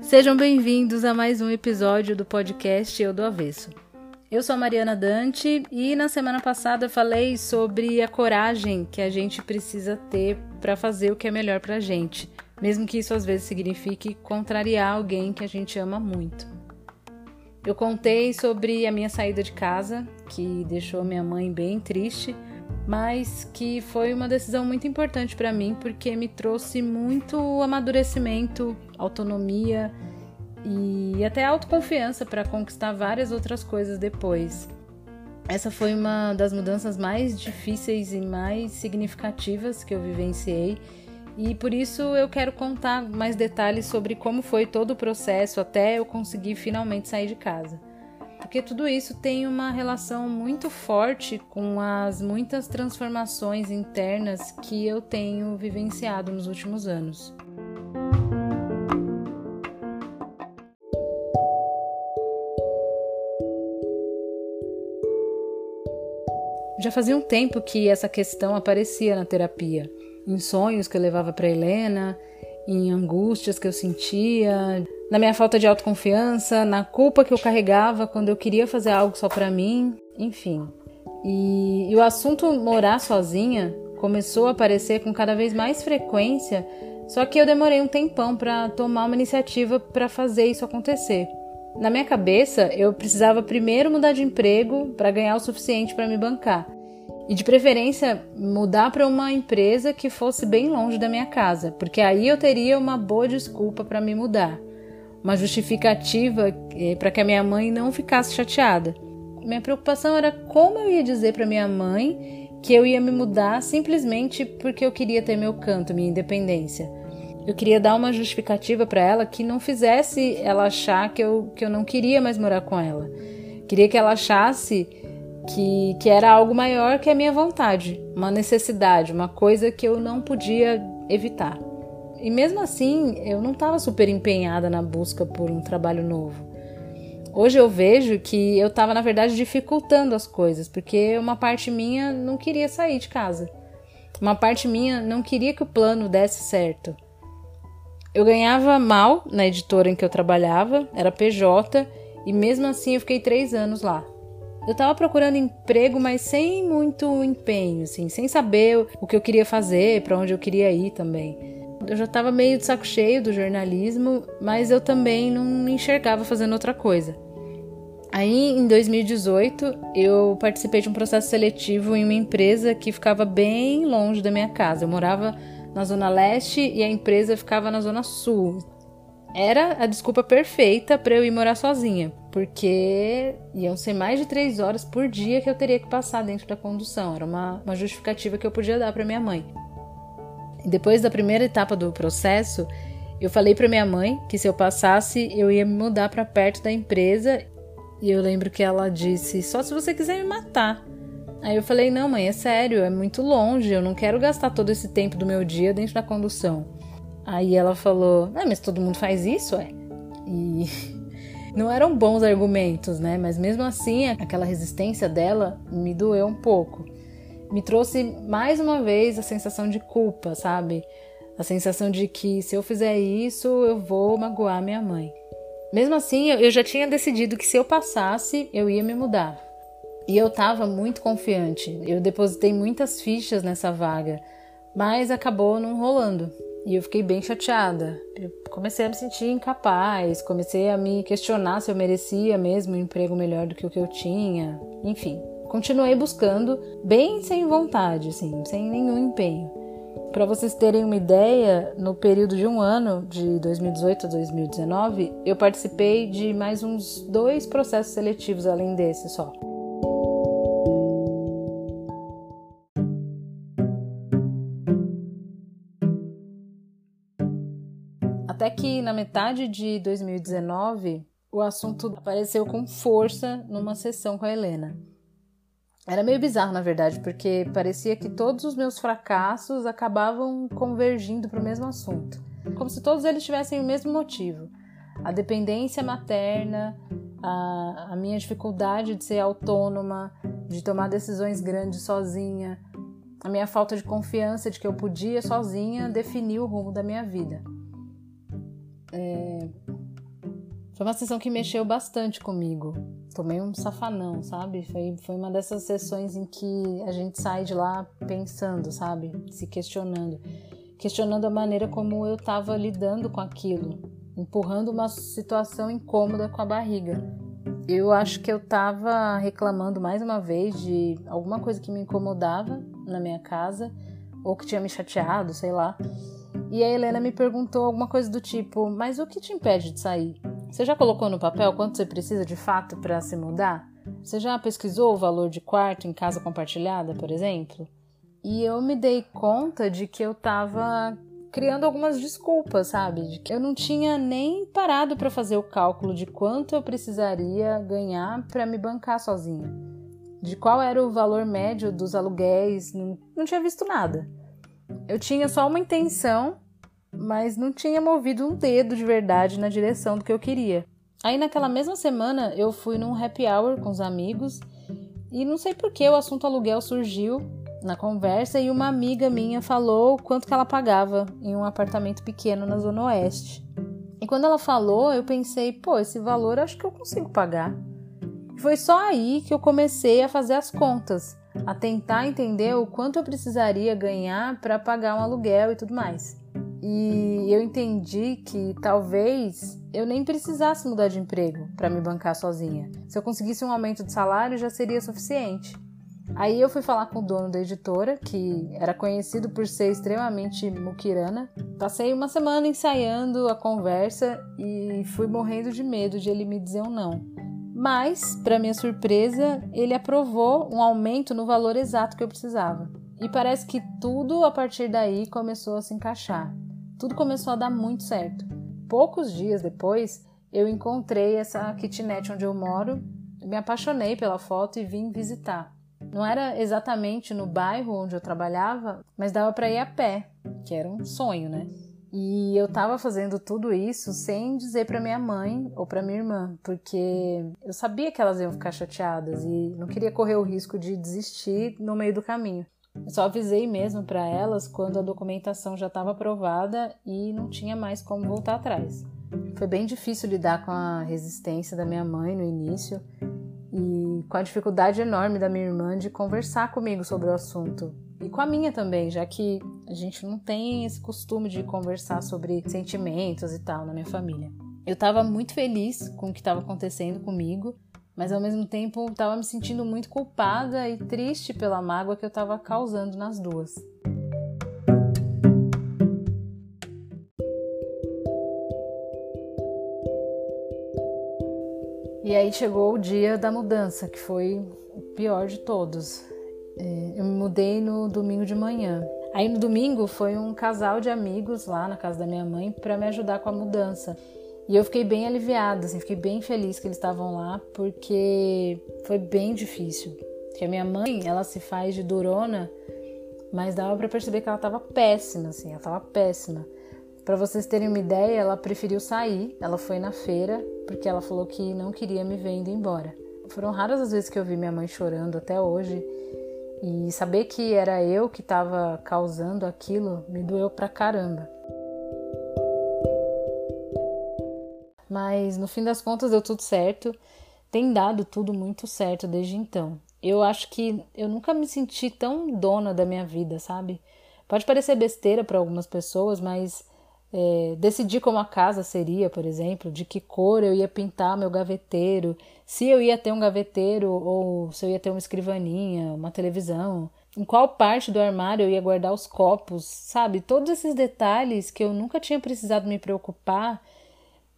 Sejam bem-vindos a mais um episódio do podcast Eu do Avesso. Eu sou a Mariana Dante e na semana passada falei sobre a coragem que a gente precisa ter para fazer o que é melhor para a gente, mesmo que isso às vezes signifique contrariar alguém que a gente ama muito. Eu contei sobre a minha saída de casa, que deixou minha mãe bem triste, mas que foi uma decisão muito importante para mim porque me trouxe muito amadurecimento, autonomia e até autoconfiança para conquistar várias outras coisas depois. Essa foi uma das mudanças mais difíceis e mais significativas que eu vivenciei, e por isso eu quero contar mais detalhes sobre como foi todo o processo até eu conseguir finalmente sair de casa. Porque tudo isso tem uma relação muito forte com as muitas transformações internas que eu tenho vivenciado nos últimos anos. Já fazia um tempo que essa questão aparecia na terapia, em sonhos que eu levava para Helena, em angústias que eu sentia, na minha falta de autoconfiança, na culpa que eu carregava quando eu queria fazer algo só para mim, enfim. E, e o assunto morar sozinha começou a aparecer com cada vez mais frequência, só que eu demorei um tempão para tomar uma iniciativa para fazer isso acontecer. Na minha cabeça, eu precisava primeiro mudar de emprego para ganhar o suficiente para me bancar. E de preferência, mudar para uma empresa que fosse bem longe da minha casa, porque aí eu teria uma boa desculpa para me mudar. Uma justificativa eh, para que a minha mãe não ficasse chateada. Minha preocupação era como eu ia dizer para minha mãe que eu ia me mudar simplesmente porque eu queria ter meu canto, minha independência. Eu queria dar uma justificativa para ela que não fizesse ela achar que eu, que eu não queria mais morar com ela. Queria que ela achasse que, que era algo maior que a minha vontade, uma necessidade, uma coisa que eu não podia evitar. E mesmo assim, eu não estava super empenhada na busca por um trabalho novo. Hoje eu vejo que eu estava, na verdade, dificultando as coisas, porque uma parte minha não queria sair de casa. Uma parte minha não queria que o plano desse certo. Eu ganhava mal na editora em que eu trabalhava, era PJ, e mesmo assim eu fiquei três anos lá. Eu estava procurando emprego, mas sem muito empenho, assim, sem saber o que eu queria fazer, para onde eu queria ir também. Eu já estava meio de saco cheio do jornalismo, mas eu também não me enxergava fazendo outra coisa. Aí, em 2018, eu participei de um processo seletivo em uma empresa que ficava bem longe da minha casa. Eu morava na Zona Leste e a empresa ficava na Zona Sul. Era a desculpa perfeita para eu ir morar sozinha, porque iam ser mais de três horas por dia que eu teria que passar dentro da condução. Era uma, uma justificativa que eu podia dar para minha mãe. Depois da primeira etapa do processo, eu falei para minha mãe que se eu passasse, eu ia me mudar para perto da empresa. E eu lembro que ela disse: só se você quiser me matar. Aí eu falei: não, mãe, é sério, é muito longe, eu não quero gastar todo esse tempo do meu dia dentro da condução. Aí ela falou: ah, mas todo mundo faz isso, é? E não eram bons argumentos, né? Mas mesmo assim, aquela resistência dela me doeu um pouco. Me trouxe mais uma vez a sensação de culpa, sabe? A sensação de que se eu fizer isso, eu vou magoar minha mãe. Mesmo assim, eu já tinha decidido que se eu passasse, eu ia me mudar. E eu estava muito confiante. Eu depositei muitas fichas nessa vaga, mas acabou não rolando. E eu fiquei bem chateada. Eu comecei a me sentir incapaz, comecei a me questionar se eu merecia mesmo um emprego melhor do que o que eu tinha. Enfim, continuei buscando, bem sem vontade, assim, sem nenhum empenho. Para vocês terem uma ideia, no período de um ano, de 2018 a 2019, eu participei de mais uns dois processos seletivos além desse só. Até que na metade de 2019, o assunto apareceu com força numa sessão com a Helena. Era meio bizarro, na verdade, porque parecia que todos os meus fracassos acabavam convergindo para o mesmo assunto. Como se todos eles tivessem o mesmo motivo. A dependência materna, a, a minha dificuldade de ser autônoma, de tomar decisões grandes sozinha, a minha falta de confiança de que eu podia sozinha definir o rumo da minha vida. É... Foi uma sessão que mexeu bastante comigo. Tomei um safanão, sabe? Foi, foi uma dessas sessões em que a gente sai de lá pensando, sabe? Se questionando. Questionando a maneira como eu estava lidando com aquilo, empurrando uma situação incômoda com a barriga. Eu acho que eu estava reclamando mais uma vez de alguma coisa que me incomodava na minha casa, ou que tinha me chateado, sei lá. E a Helena me perguntou alguma coisa do tipo: Mas o que te impede de sair? Você já colocou no papel quanto você precisa de fato para se mudar? Você já pesquisou o valor de quarto em casa compartilhada, por exemplo? E eu me dei conta de que eu tava criando algumas desculpas, sabe? De que eu não tinha nem parado para fazer o cálculo de quanto eu precisaria ganhar para me bancar sozinha. De qual era o valor médio dos aluguéis, não, não tinha visto nada. Eu tinha só uma intenção, mas não tinha movido um dedo de verdade na direção do que eu queria. Aí naquela mesma semana eu fui num happy hour com os amigos e não sei por que o assunto aluguel surgiu na conversa e uma amiga minha falou quanto que ela pagava em um apartamento pequeno na Zona Oeste. E quando ela falou, eu pensei, pô, esse valor acho que eu consigo pagar. Foi só aí que eu comecei a fazer as contas, a tentar entender o quanto eu precisaria ganhar para pagar um aluguel e tudo mais. E eu entendi que talvez eu nem precisasse mudar de emprego para me bancar sozinha. Se eu conseguisse um aumento de salário já seria suficiente. Aí eu fui falar com o dono da editora, que era conhecido por ser extremamente muquirana. Passei uma semana ensaiando a conversa e fui morrendo de medo de ele me dizer um não. Mas, para minha surpresa, ele aprovou um aumento no valor exato que eu precisava. E parece que tudo a partir daí começou a se encaixar. Tudo começou a dar muito certo. Poucos dias depois, eu encontrei essa kitnet onde eu moro, me apaixonei pela foto e vim visitar. Não era exatamente no bairro onde eu trabalhava, mas dava para ir a pé, que era um sonho, né? E eu tava fazendo tudo isso sem dizer para minha mãe ou para minha irmã, porque eu sabia que elas iam ficar chateadas e não queria correr o risco de desistir no meio do caminho. Eu só avisei mesmo para elas quando a documentação já estava aprovada e não tinha mais como voltar atrás. Foi bem difícil lidar com a resistência da minha mãe no início e com a dificuldade enorme da minha irmã de conversar comigo sobre o assunto. E com a minha também, já que a gente não tem esse costume de conversar sobre sentimentos e tal na minha família. Eu estava muito feliz com o que estava acontecendo comigo, mas ao mesmo tempo estava me sentindo muito culpada e triste pela mágoa que eu estava causando nas duas. E aí chegou o dia da mudança, que foi o pior de todos. É, eu me mudei no domingo de manhã. Aí no domingo foi um casal de amigos lá na casa da minha mãe para me ajudar com a mudança. E eu fiquei bem aliviada, assim, fiquei bem feliz que eles estavam lá, porque foi bem difícil. Porque a minha mãe, ela se faz de durona, mas dava para perceber que ela estava péssima, assim, ela estava péssima. Para vocês terem uma ideia, ela preferiu sair, ela foi na feira porque ela falou que não queria me ver indo embora. Foram raras as vezes que eu vi minha mãe chorando até hoje. E saber que era eu que estava causando aquilo me doeu pra caramba. Mas no fim das contas deu tudo certo. Tem dado tudo muito certo desde então. Eu acho que eu nunca me senti tão dona da minha vida, sabe? Pode parecer besteira para algumas pessoas, mas é, decidir como a casa seria, por exemplo, de que cor eu ia pintar meu gaveteiro, se eu ia ter um gaveteiro ou se eu ia ter uma escrivaninha, uma televisão, em qual parte do armário eu ia guardar os copos, sabe? Todos esses detalhes que eu nunca tinha precisado me preocupar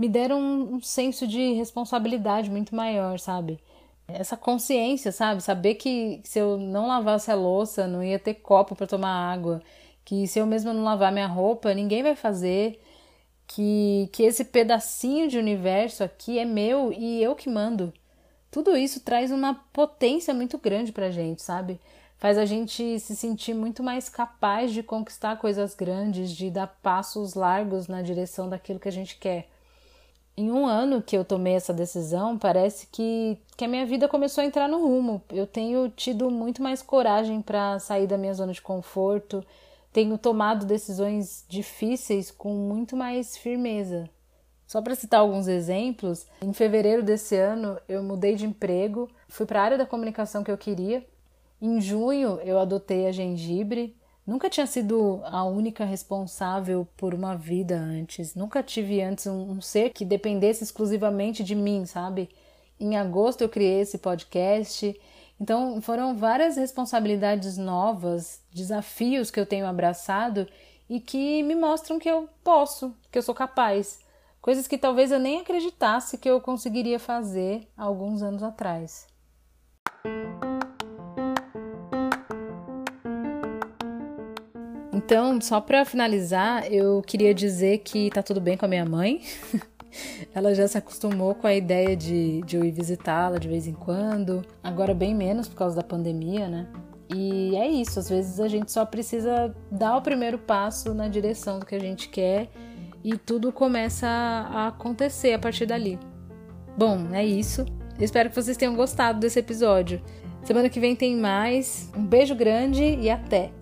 me deram um, senso de responsabilidade muito maior, sabe? Essa consciência, sabe? Saber que se eu não lavasse a louça, não ia ter copo para tomar água que se eu mesma não lavar minha roupa, ninguém vai fazer, que, que esse pedacinho de universo aqui é meu e eu que mando. Tudo isso traz uma potência muito grande pra gente, sabe? Faz a gente se sentir muito mais capaz de conquistar coisas grandes, de dar passos largos na direção daquilo que a gente quer. Em um ano que eu tomei essa decisão, parece que, que a minha vida começou a entrar no rumo. Eu tenho tido muito mais coragem para sair da minha zona de conforto, tenho tomado decisões difíceis com muito mais firmeza. Só para citar alguns exemplos, em fevereiro desse ano eu mudei de emprego, fui para a área da comunicação que eu queria. Em junho eu adotei a gengibre. Nunca tinha sido a única responsável por uma vida antes. Nunca tive antes um, um ser que dependesse exclusivamente de mim, sabe? Em agosto eu criei esse podcast. Então foram várias responsabilidades novas, desafios que eu tenho abraçado e que me mostram que eu posso, que eu sou capaz coisas que talvez eu nem acreditasse que eu conseguiria fazer alguns anos atrás. Então, só para finalizar, eu queria dizer que tá tudo bem com a minha mãe. Ela já se acostumou com a ideia de, de eu ir visitá-la de vez em quando, agora bem menos por causa da pandemia, né? E é isso, às vezes a gente só precisa dar o primeiro passo na direção do que a gente quer e tudo começa a acontecer a partir dali. Bom, é isso. Eu espero que vocês tenham gostado desse episódio. Semana que vem tem mais. Um beijo grande e até!